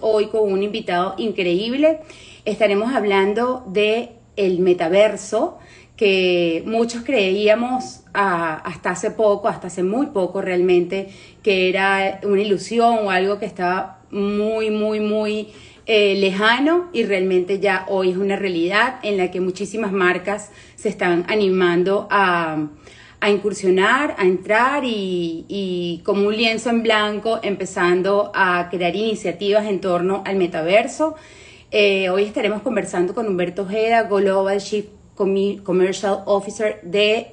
hoy con un invitado increíble. Estaremos hablando de el metaverso que muchos creíamos ah, hasta hace poco, hasta hace muy poco realmente, que era una ilusión o algo que estaba muy, muy, muy eh, lejano y realmente ya hoy es una realidad en la que muchísimas marcas se están animando a, incursionar, a entrar y, como un lienzo en blanco empezando a crear iniciativas en torno al metaverso. Eh, hoy estaremos conversando con Humberto Ojeda, Global Chief Commercial Officer de,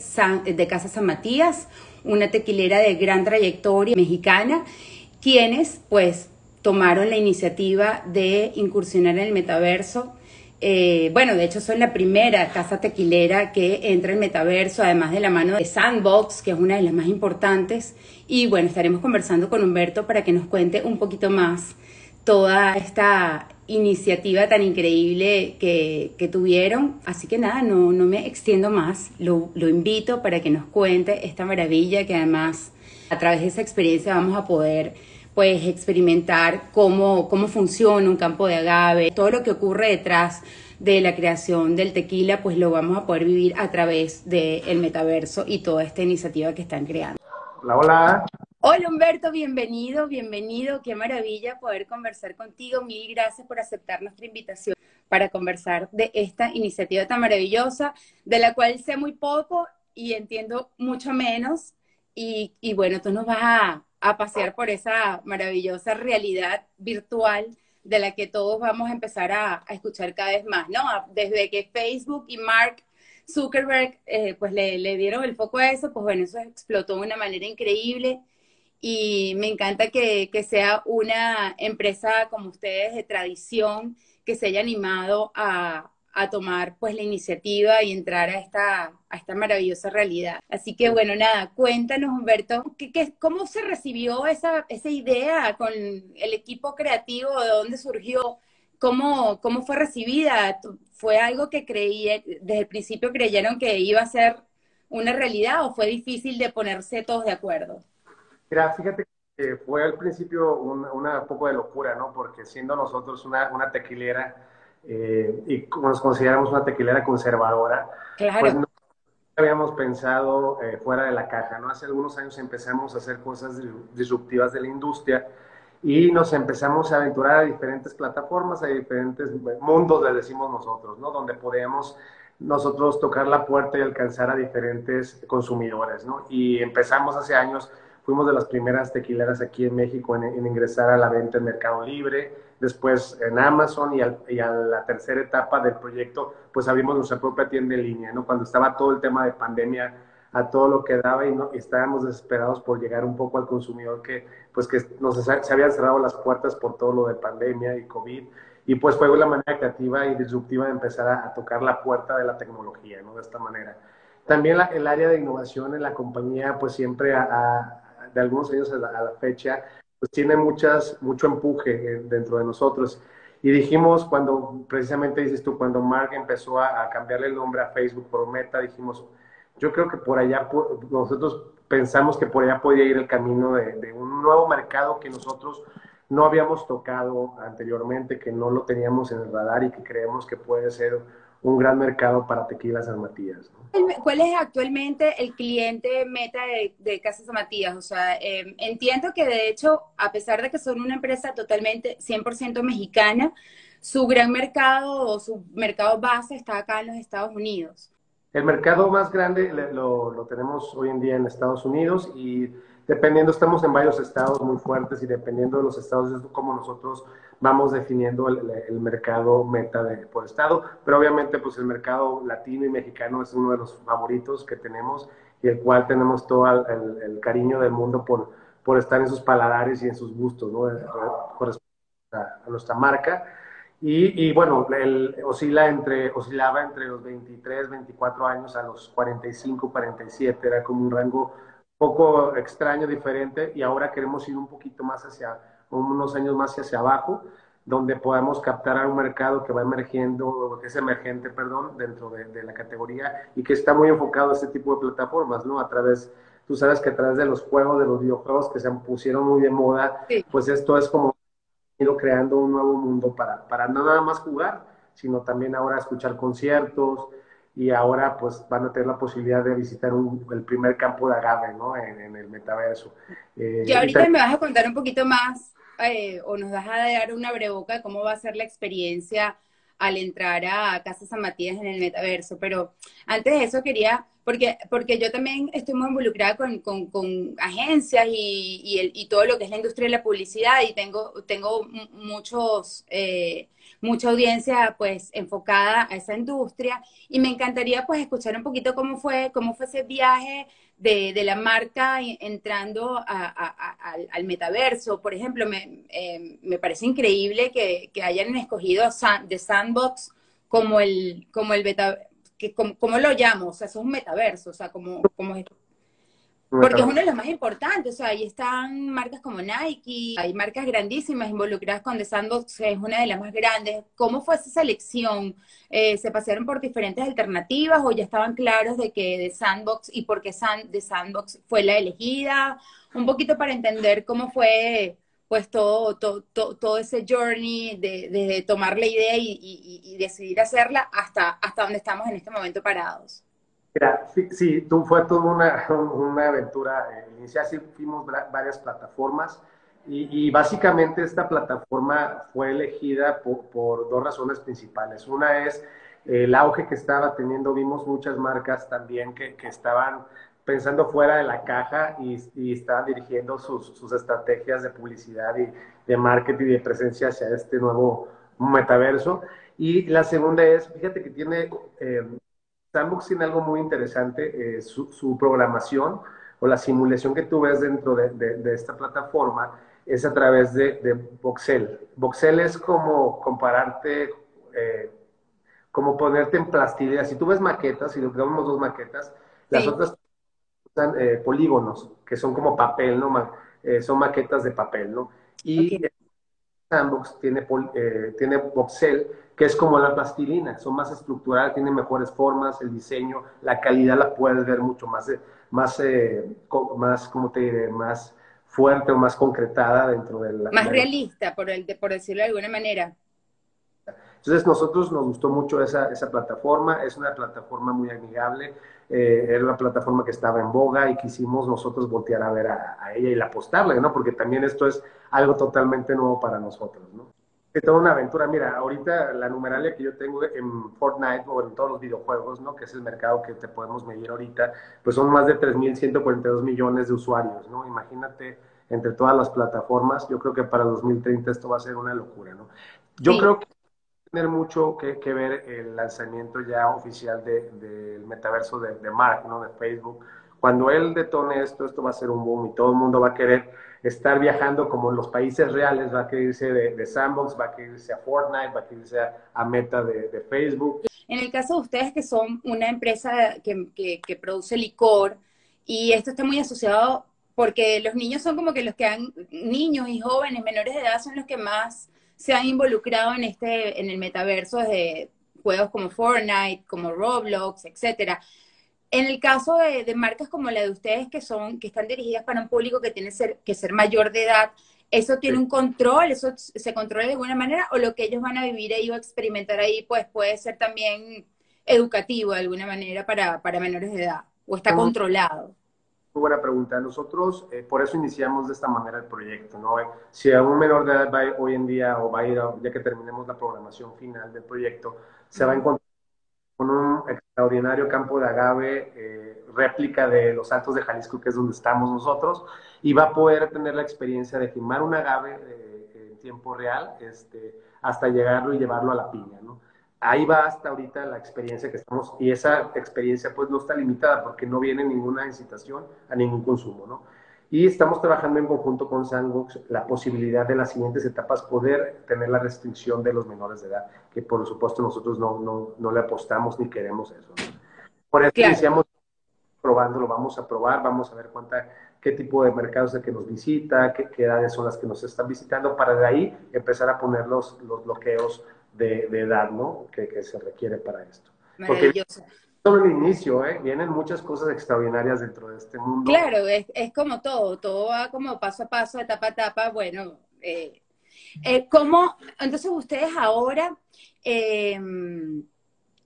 de Casa San Matías, una tequilera de gran trayectoria mexicana, quienes pues tomaron la iniciativa de incursionar en el metaverso. Eh, bueno, de hecho son la primera casa tequilera que entra en metaverso, además de la mano de Sandbox, que es una de las más importantes. Y bueno, estaremos conversando con Humberto para que nos cuente un poquito más toda esta iniciativa tan increíble que, tuvieron. Así que nada, no, no me extiendo más. Lo, lo invito para que nos cuente esta maravilla que además a través de esa experiencia vamos a poder pues experimentar cómo, cómo funciona un campo de agave, todo lo que ocurre detrás de la creación del tequila, pues lo vamos a poder vivir a través del metaverso y toda esta iniciativa que están creando. Hola, hola. Hola Humberto, bienvenido, bienvenido. Qué maravilla poder conversar contigo. Mil gracias por aceptar nuestra invitación para conversar de esta iniciativa tan maravillosa, de la cual sé muy poco y entiendo mucho menos. Y, y bueno, tú nos vas a, a pasear por esa maravillosa realidad virtual de la que todos vamos a empezar a, escuchar cada vez más, ¿no? Desde que Facebook y Mark Zuckerberg eh, pues le, dieron el foco a eso, pues bueno, eso explotó de una manera increíble y me encanta que, que sea una empresa como ustedes de tradición que se haya animado a, a tomar pues la iniciativa y entrar a esta, a esta maravillosa realidad. Así que bueno, nada, cuéntanos Humberto, ¿qué, qué, cómo se recibió esa, esa idea con el equipo creativo? ¿De dónde surgió? ¿Cómo, cómo fue recibida? ¿Fue algo que creí, desde el principio creyeron que iba a ser una realidad o fue difícil de ponerse todos de acuerdo? Fíjate que fue al principio una, una poco de locura, ¿no? Porque siendo nosotros una, una tequilera, eh, y como nos consideramos una tequilera conservadora, pues no habíamos pensado eh, fuera de la caja, ¿no? Hace algunos años empezamos a hacer cosas disruptivas de la industria y nos empezamos a aventurar a diferentes plataformas, a diferentes mundos, le decimos nosotros, ¿no? Donde podíamos nosotros tocar la puerta y alcanzar a diferentes consumidores, ¿no? Y empezamos hace años, fuimos de las primeras tequileras aquí en México en, ingresar a la venta en Mercado Libre, después en Amazon y, a la tercera etapa del proyecto, pues abrimos nuestra propia tienda en línea, ¿no? Cuando estaba todo el tema de pandemia a todo lo que daba y, estábamos desesperados por llegar un poco al consumidor que, pues que nos, se habían cerrado las puertas por todo lo de pandemia y COVID. Y pues fue la manera creativa y disruptiva de empezar a, tocar la puerta de la tecnología, ¿no? De esta manera. También el área de innovación en la compañía, pues siempre de algunos años a la fecha, pues tiene muchas, mucho empuje dentro de nosotros. Y dijimos, cuando precisamente dices tú, cuando Mark empezó a, cambiarle el nombre a Facebook por Meta, dijimos, yo creo que por allá, nosotros pensamos que por allá podía ir el camino de, de, un nuevo mercado que nosotros no habíamos tocado anteriormente, que no lo teníamos en el radar y que creemos que puede ser un gran mercado para Tequila San Matías. ¿Cuál es actualmente el cliente meta de, Casa San Matías? O sea, em, entiendo que de hecho, a pesar de que son una empresa totalmente 100% mexicana, su gran mercado o su mercado base está acá en los Estados Unidos. El mercado más grande lo, lo tenemos hoy en día en Estados Unidos y dependiendo, estamos en varios estados muy fuertes y dependiendo de los estados es como nosotros vamos definiendo el, mercado meta de, por estado, pero obviamente pues el mercado latino y mexicano es uno de los favoritos que tenemos y el cual tenemos todo el, cariño del mundo por, por estar en sus paladares y en sus gustos, ¿no? a, nuestra marca. Y, y, bueno, el, oscila entre, oscilaba entre los 23, 24 años a los 45, 47, era como un rango poco extraño, diferente, y ahora queremos ir un poquito más hacia unos años más hacia abajo, donde podamos captar a un mercado que va emergiendo, que es emergente, perdón, dentro de, la categoría y que está muy enfocado a este tipo de plataformas, ¿no? A través, tú sabes que a través de los juegos, de los videojuegos que se pusieron muy de moda, pues esto es como ido creando un nuevo mundo para, para no nada más jugar, sino también ahora escuchar conciertos y ahora pues van a tener la posibilidad de visitar el primer campo de agave, ¿no? En, el metaverso. Eh, y ahorita me vas a contar un poquito más eh, o nos vas a dar una breboca de cómo va a ser la experiencia al entrar a Casa San Matías en el metaverso. Pero antes de eso quería, porque, porque yo también estoy muy involucrada con, con, agencias y, y, el, y, todo lo que es la industria de la publicidad y tengo, tengo muchos, eh, mucha audiencia pues enfocada a esa industria y me encantaría pues escuchar un poquito cómo fue, cómo fue ese viaje de, de la marca entrando al, metaverso. Por ejemplo, me, eh, me parece increíble que, que hayan escogido de Sandbox como el, como el beta, que, como, lo llamo, o sea, es un metaverso, o sea, como, como porque es uno de los más importantes, o sea, ahí están marcas como Nike, hay marcas grandísimas involucradas con The Sandbox, es una de las más grandes. ¿Cómo fue esa selección? Eh, ¿Se pasaron por diferentes alternativas o ya estaban claros de que The Sandbox y por qué The Sandbox fue la elegida? Un poquito para entender cómo fue pues todo, todo, todo, ese journey de, tomar la idea y, y, decidir hacerla hasta, hasta donde estamos en este momento parados. Mira, sí, sí tú, fue toda una, una aventura eh, inicial, sí fuimos varias plataformas y, básicamente esta plataforma fue elegida por, dos razones principales. Una es el auge que estaba teniendo, vimos muchas marcas también que, que estaban pensando fuera de la caja y, y estaban dirigiendo sus, sus, estrategias de publicidad y de marketing y de presencia hacia este nuevo metaverso. Y la segunda es, fíjate que tiene eh, Sandbox tiene algo muy interesante, eh, su, programación o la simulación que tú ves dentro de, esta plataforma es a través de, Voxel. Voxel es como compararte, eh, como ponerte en plastidea. Si tú ves maquetas, si vemos dos maquetas, las otras son eh, polígonos, que son como papel, ¿no? son maquetas de papel, ¿no? Y Sandbox tiene, tiene Voxel, que es como la plastilina, son más estructurales, tienen mejores formas, el diseño, la calidad la puedes ver mucho más, eh, más, eh, más como te diré, más fuerte o más concretada dentro de la... Más realista, por, el, por decirlo de alguna manera. Entonces, nosotros nos gustó mucho esa, esa plataforma, es una plataforma muy amigable, eh, era una plataforma que estaba en boga y quisimos nosotros voltear a ver a, a, ella y apostarle, ¿no? Porque también esto es algo totalmente nuevo para nosotros, ¿no? Toda una aventura. Mira, ahorita la numeralia que yo tengo en Fortnite o en todos los videojuegos, ¿no? Que es el mercado que te podemos medir ahorita, pues son más de 3.142 millones de usuarios, ¿no? Imagínate entre todas las plataformas. Yo creo que para 2030 esto va a ser una locura, ¿no? Yo creo que tener mucho que, ver el lanzamiento ya oficial del metaverso de, de Mark, ¿no? De Facebook. Cuando él detone esto, esto va a ser un boom y todo el mundo va a querer estar viajando como en los países reales, va a querer irse de, Sandbox, va a querer a Fortnite, va a querer a, Meta de, Facebook. En el caso de ustedes que son una empresa que, que, produce licor, y esto está muy asociado porque los niños son como que los que han, niños y jóvenes menores de edad son los que más se han involucrado en este, en el metaverso de juegos como Fortnite, como Roblox, etcétera. En el caso de, marcas como la de ustedes, que son, que están dirigidas para un público que tiene ser, que ser mayor de edad, ¿eso tiene un control? ¿Eso se controla de alguna manera? ¿O lo que ellos van a vivir ahí o experimentar ahí, pues puede ser también educativo de alguna manera para, para menores de edad? ¿O está controlado? Muy buena pregunta. Nosotros, eh, por eso iniciamos de esta manera el proyecto, ¿no? Si a un menor de edad va hoy en día o va a ir, ya que terminemos la programación final del proyecto, se va a encontrar con un extraordinario campo de agave, eh, réplica de los Altos de Jalisco, que es donde estamos nosotros, y va a poder tener la experiencia de filmar un agave eh, en tiempo real este, hasta llegarlo y llevarlo a la piña, ¿no? Ahí va hasta ahorita la experiencia que estamos, y esa experiencia pues no está limitada porque no viene ninguna incitación a ningún consumo, ¿no? Y estamos trabajando en conjunto con Sandbox la posibilidad de las siguientes etapas poder tener la restricción de los menores de edad, que por supuesto nosotros no, no, no le apostamos ni queremos eso. Por eso iniciamos probándolo, vamos a probar, vamos a ver cuánta, qué tipo de mercados es el que nos visita, qué, edades son las que nos están visitando, para de ahí empezar a poner los, los bloqueos de, de edad, ¿no? Que, que, se requiere para esto. Porque solo el inicio, ¿eh? Vienen muchas cosas extraordinarias dentro de este mundo. Claro, es, es como todo, todo va como paso a paso, etapa a etapa, bueno, eh, Eh, ¿Cómo, entonces ustedes ahora, em,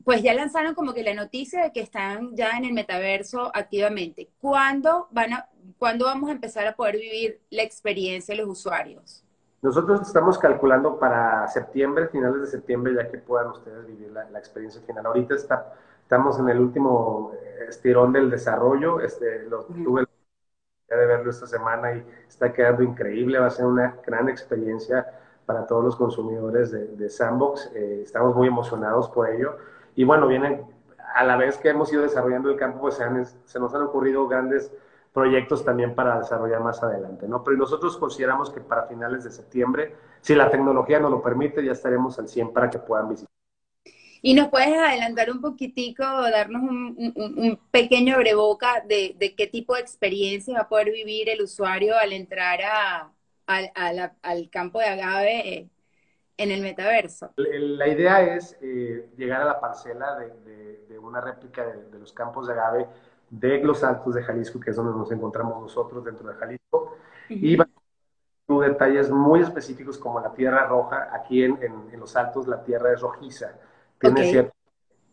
pues ya lanzaron como que la noticia de que están ya en el metaverso activamente. ¿Cuándo, van a, ¿Cuándo vamos a empezar a poder vivir la experiencia de los usuarios? Nosotros estamos calculando para septiembre, finales de septiembre, ya que puedan ustedes vivir la, experiencia final. Ahorita está, estamos en el último estirón del desarrollo. Este, lo, tuve de verlo esta semana y está quedando increíble. Va a ser una gran experiencia para todos los consumidores de, Sandbox. Eh, estamos muy emocionados por ello. Y bueno, vienen, a la vez que hemos ido desarrollando el campo, pues se, nos han ocurrido grandes proyectos también para desarrollar más adelante, ¿no? Pero nosotros consideramos que para finales de septiembre, si la tecnología nos lo permite, ya estaremos al 100 para que puedan visitar. ¿Y nos puedes adelantar un poquitico, darnos un, pequeño breboca de, de, qué tipo de experiencia va a poder vivir el usuario al entrar a, al campo de agave en el metaverso? La idea es eh, llegar a la parcela de, de, una réplica de, los campos de agave de los Altos de Jalisco, que es donde nos encontramos nosotros dentro de Jalisco, y va a detalles muy específicos como la tierra roja. Aquí en, en, los Altos la tierra es rojiza, tiene cierto,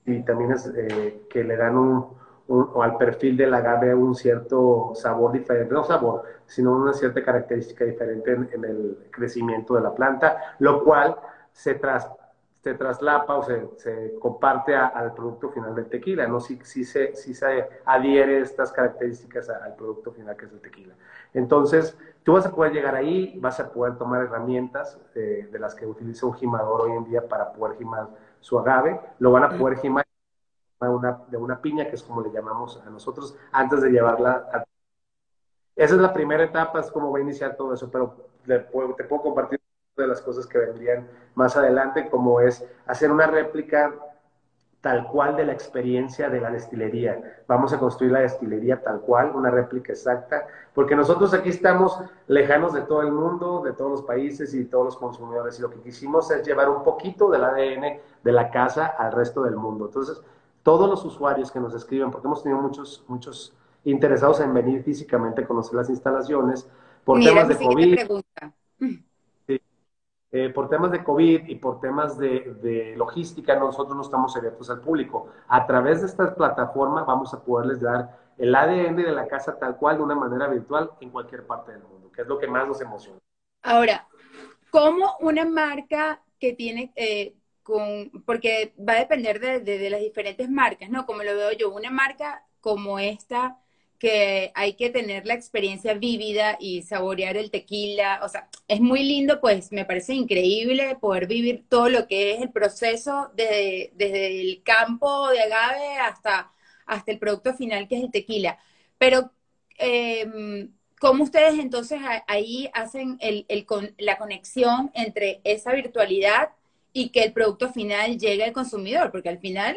y también es eh, que le dan un, o al perfil del agave un cierto sabor diferente, no sabor, sino una cierta característica diferente en, el crecimiento de la planta, lo cual se, tras, se traslapa o se, se comparte al producto final del tequila, ¿no? Si, si, se, si se adhiere estas características al producto final que es el tequila. Entonces, tú vas a poder llegar ahí, vas a poder tomar herramientas eh, de las que utiliza un gimador hoy en día para poder gimar su agave, lo van a poder gimar una, de una piña, que es como le llamamos a nosotros, antes de llevarla a... Esa es la primera etapa, es como va a iniciar todo eso, pero te puedo, te puedo compartir de las cosas que vendrían más adelante, como es hacer una réplica tal cual de la experiencia de la destilería. Vamos a construir la destilería tal cual, una réplica exacta, porque nosotros aquí estamos lejanos de todo el mundo, de todos los países y de todos los consumidores, y lo que quisimos es llevar un poquito del ADN de la casa al resto del mundo. Entonces, todos los usuarios que nos escriben, porque hemos tenido muchos, muchos interesados en venir físicamente a conocer las instalaciones, por temas de COVID. Eh, por temas de COVID y por temas de, logística, nosotros no estamos abiertos al público. A través de esta plataforma vamos a poderles dar el ADN de la casa tal cual de una manera virtual en cualquier parte del mundo, que es lo que más nos emociona. Ahora, ¿cómo una marca que tiene, eh, porque va a depender de, las diferentes marcas, ¿no? Como lo veo yo, una marca como esta, que hay que tener la experiencia vívida y saborear el tequila, o sea, es muy lindo, pues me parece increíble poder vivir todo lo que es el proceso desde, desde el campo de agave hasta, hasta el producto final que es el tequila. Pero, eh, ¿cómo ustedes entonces ahí hacen el, el, la conexión entre esa virtualidad y que el producto final llegue al consumidor, porque al final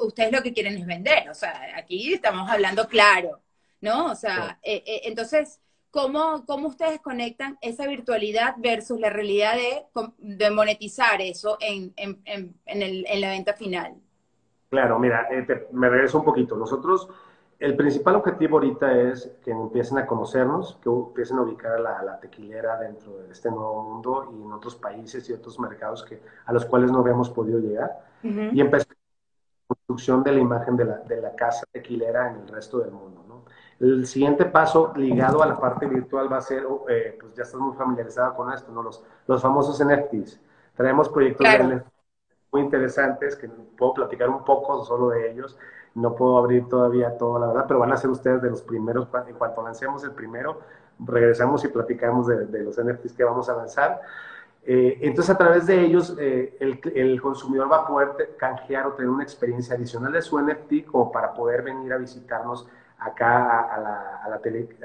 ustedes lo que quieren es vender, o sea, aquí estamos hablando claro, ¿no? O sea, eh, eh, entonces, ¿cómo, ¿cómo ustedes conectan esa virtualidad versus la realidad de, de monetizar eso en, en, en, el, en, la venta final? Claro, mira, eh, me regreso un poquito. Nosotros el principal objetivo ahorita es que empiecen a conocernos, que empiecen a ubicar a la, tequilera dentro de este nuevo mundo y en otros países y otros mercados que, a los cuales no habíamos podido llegar. Y empezar la construcción de la imagen de la, de la, casa tequilera en el resto del mundo. ¿no? El siguiente paso ligado a la parte virtual va a ser, eh, pues ya estás muy familiarizado con esto, ¿no? los, los famosos NFTs. Traemos proyectos muy interesantes que puedo platicar un poco solo de ellos. No puedo abrir todavía todo, la verdad, pero van a ser ustedes de los primeros, en cuanto lancemos el primero, regresamos y platicamos de, los NFTs que vamos a lanzar. Eh, entonces, a través de ellos, eh, el, consumidor va a poder canjear o tener una experiencia adicional de su NFT como para poder venir a visitarnos acá a, la, a, la,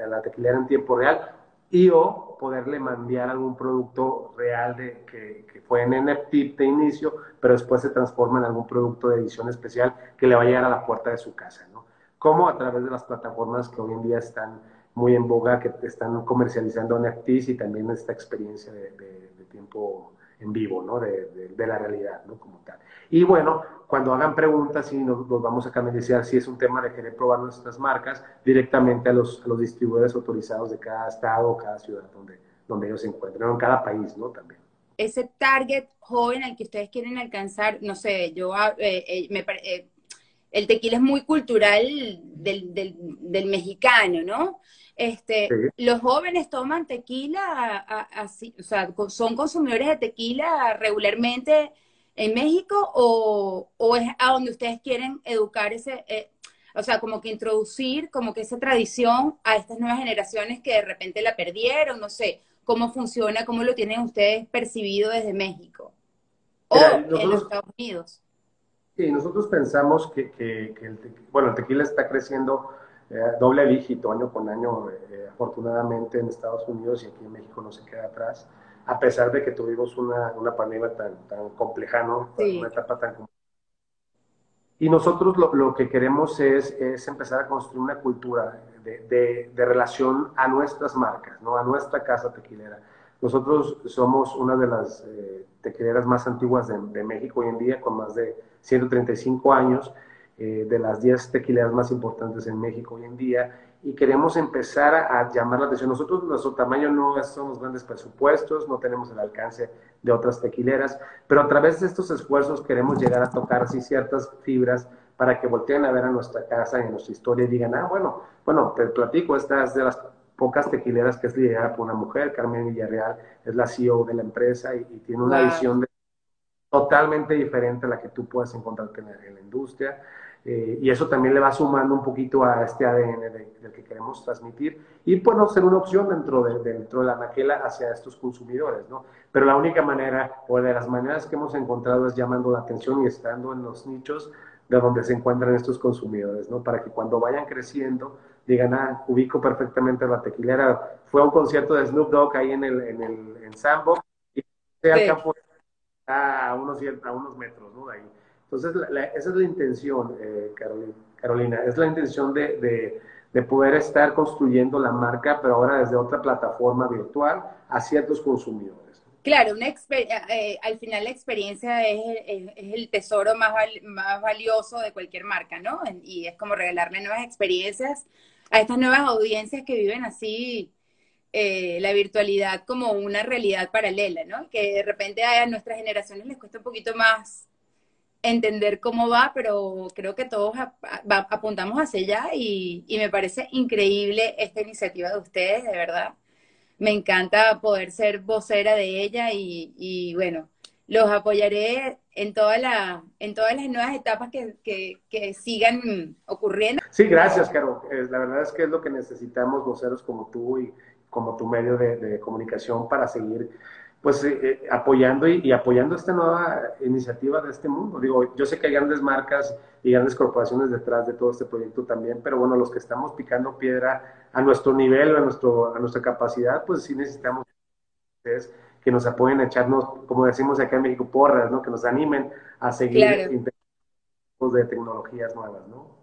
a la tequilera en tiempo real y o poderle mandar algún producto real de, que, que, fue en NFT de inicio, pero después se transforma en algún producto de edición especial que le va a llegar a la puerta de su casa, ¿no? Como a través de las plataformas que hoy en día están muy en boga, que están comercializando NFTs y también esta experiencia de, de tiempo en vivo, ¿no? De, de, la realidad, ¿no? Como tal. Y bueno, cuando hagan preguntas y nos, vamos a canalizar si es un tema de querer probar nuestras marcas directamente a los, a los distribuidores autorizados de cada estado o cada ciudad donde, donde ellos se encuentren, o en cada país, ¿no? También. ese target joven al que ustedes quieren alcanzar, no sé, yo ah, eh, eh, me, eh, el tequila es muy cultural del, del, mexicano, ¿no? Este, Los jóvenes toman tequila así, o sea, son consumidores de tequila regularmente en México o, o es a donde ustedes quieren educar ese, o sea, como que introducir como que esa tradición a estas nuevas generaciones que de repente la perdieron, no sé, cómo funciona, cómo lo tienen ustedes percibido desde México o en los Estados Unidos. Sí, nosotros pensamos que, que, el, bueno, el tequila está creciendo eh, doble dígito año con año, eh, afortunadamente en Estados Unidos y aquí en México no se queda atrás, a pesar de que tuvimos una, una pandemia tan, tan compleja, ¿no? Una etapa tan compleja y nosotros lo, lo que queremos es, es, empezar a construir una cultura de, de, relación a nuestras marcas, ¿no? a nuestra casa tequilera. Nosotros somos una de las eh, tequileras más antiguas de, de, México hoy en día, con más de 135 años, eh, de las 10 tequileras más importantes en México hoy en día, y queremos empezar a, llamar la atención. Nosotros, nuestro tamaño no son los grandes presupuestos, no tenemos el alcance de otras tequileras, pero a través de estos esfuerzos queremos llegar a tocar así ciertas fibras para que volteen a ver a nuestra casa y a nuestra historia y digan, ah, bueno, bueno, te platico, esta es de las pocas tequileras que es liderada por una mujer, Carmen Villarreal es la CEO de la empresa y, tiene una visión totalmente diferente a la que tú puedes encontrar en en la industria. Eh, y eso también le va sumando un poquito a este ADN del que queremos transmitir y puede ser una opción dentro de, dentro de la maquela hacia estos consumidores, ¿no? Pero la única manera o de las maneras que hemos encontrado es llamando la atención y estando en los nichos de donde se encuentran estos consumidores, ¿no? Para que cuando vayan creciendo digan, ah, ubico perfectamente la tequilera. Fue a un concierto de Snoop Dogg ahí en el, en el en Sandbox y se a unos, a unos metros, ¿no? De ahí. Entonces, esa es la intención, eh, Carolina, es la intención de, poder estar construyendo la marca, pero ahora desde otra plataforma virtual a ciertos consumidores. Claro, una eh, al final la experiencia es, el tesoro más, más valioso de cualquier marca, ¿no? Y es como regalarle nuevas experiencias a estas nuevas audiencias que viven así eh, la virtualidad como una realidad paralela, ¿no? Que de repente a nuestras generaciones les cuesta un poquito más entender cómo va, pero creo que todos apuntamos hacia allá y, me parece increíble esta iniciativa de ustedes, de verdad. Me encanta poder ser vocera de ella y, bueno, los apoyaré en, toda la, en todas las nuevas etapas que, sigan ocurriendo. Sí, gracias, Caro. La verdad es que es lo que necesitamos voceros como tú y como tu medio de comunicación para seguir pues eh, eh, apoyando y, apoyando esta nueva iniciativa de este mundo. Digo, yo sé que hay grandes marcas y grandes corporaciones detrás de todo este proyecto también, pero bueno, los que estamos picando piedra a nuestro nivel, a, nuestro, a nuestra capacidad, pues sí necesitamos que nos apoyen a echarnos, como decimos acá en México, porras, ¿no? Que nos animen a seguir claro. de tecnologías nuevas, ¿no?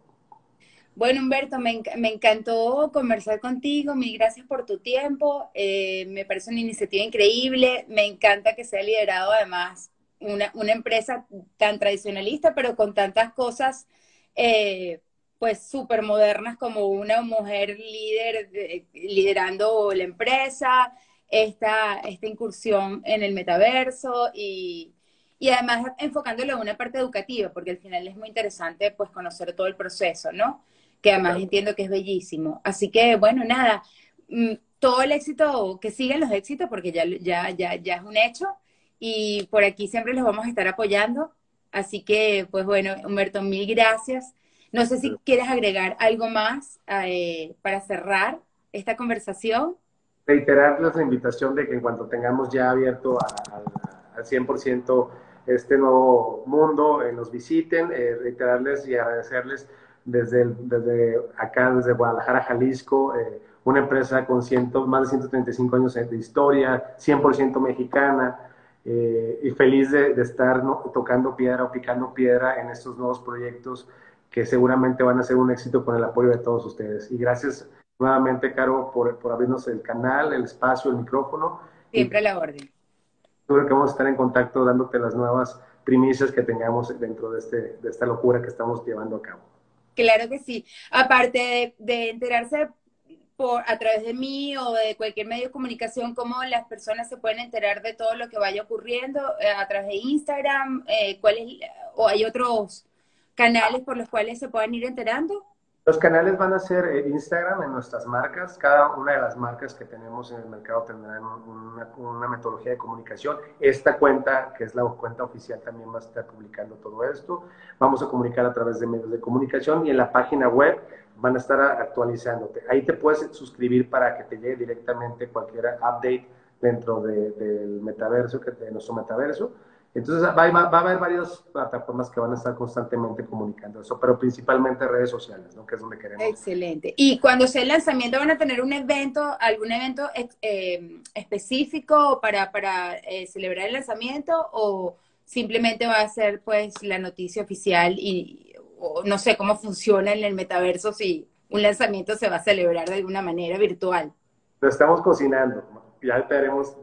Bueno, Humberto, me, encantó conversar contigo. Mil gracias por tu tiempo. Eh, me parece una iniciativa increíble. Me encanta que sea liderado además una, empresa tan tradicionalista, pero con tantas cosas eh, pues súper modernas como una mujer líder liderando la empresa, esta, esta incursión en el metaverso y, y además enfocándolo en una parte educativa, porque al final es muy interesante pues conocer todo el proceso, ¿no? Que además entiendo que es bellísimo. Así que, bueno, nada, mm, todo el éxito, que sigan los éxitos, porque ya, ya, ya, ya es un hecho, y por aquí siempre los vamos a estar apoyando. Así que, pues bueno, Humberto, mil gracias. No sé si quieres agregar algo más eh, para cerrar esta conversación. Reiterarles la invitación de que en cuanto tengamos ya abierto al 100% este nuevo mundo, eh, nos visiten, eh, reiterarles y agradecerles desde, desde acá, desde Guadalajara, Jalisco, eh, una empresa con ciento, más de 135 años de historia, 100% mexicana, eh, y feliz de, estar tocando piedra o picando piedra en estos nuevos proyectos que seguramente van a ser un éxito con el apoyo de todos ustedes. Y gracias nuevamente, Caro, por, por abrirnos el canal, el espacio, el micrófono. Siempre a la orden. Seguro que vamos a estar en contacto dándote las nuevas primicias que tengamos dentro de, este, de esta locura que estamos llevando a cabo. Claro que sí. Aparte de, enterarse por, a través de mí o de cualquier medio de comunicación, cómo las personas se pueden enterar de todo lo que vaya ocurriendo eh, a través de Instagram, eh, ¿cuál o hay otros canales por los cuales se puedan ir enterando. Los canales van a ser eh, Instagram en nuestras marcas. Cada una de las marcas que tenemos en el mercado tendrán una, metodología de comunicación. Esta cuenta, que es la cuenta oficial, también va a estar publicando todo esto. Vamos a comunicar a través de medios de comunicación y en la página web van a estar actualizándote. Ahí te puedes suscribir para que te llegue directamente cualquier update dentro del metaverso, de nuestro metaverso. Entonces va, a haber varias plataformas que van a estar constantemente comunicando eso, pero principalmente redes sociales, ¿no? Que es donde queremos. Excelente. Y cuando sea el lanzamiento, ¿van a tener un evento, algún evento eh, específico para, para eh, celebrar el lanzamiento o simplemente va a ser pues la noticia oficial y no sé cómo funciona en el metaverso si un lanzamiento se va a celebrar de alguna manera virtual? Lo estamos cocinando, ya te haremos,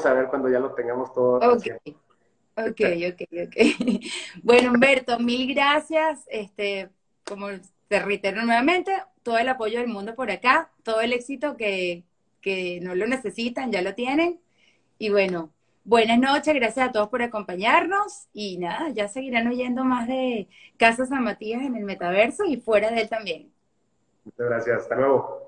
saber cuando ya lo tengamos todo. Okay. Ok, ok, ok. Bueno, Humberto, mil gracias. Este, como te reitero nuevamente, todo el apoyo del mundo por acá, todo el éxito que, que no lo necesitan, ya lo tienen. Y bueno, buenas noches, gracias a todos por acompañarnos. Y nada, ya seguirán oyendo más de Casa San Matías en el metaverso y fuera de él también. Muchas gracias, hasta luego.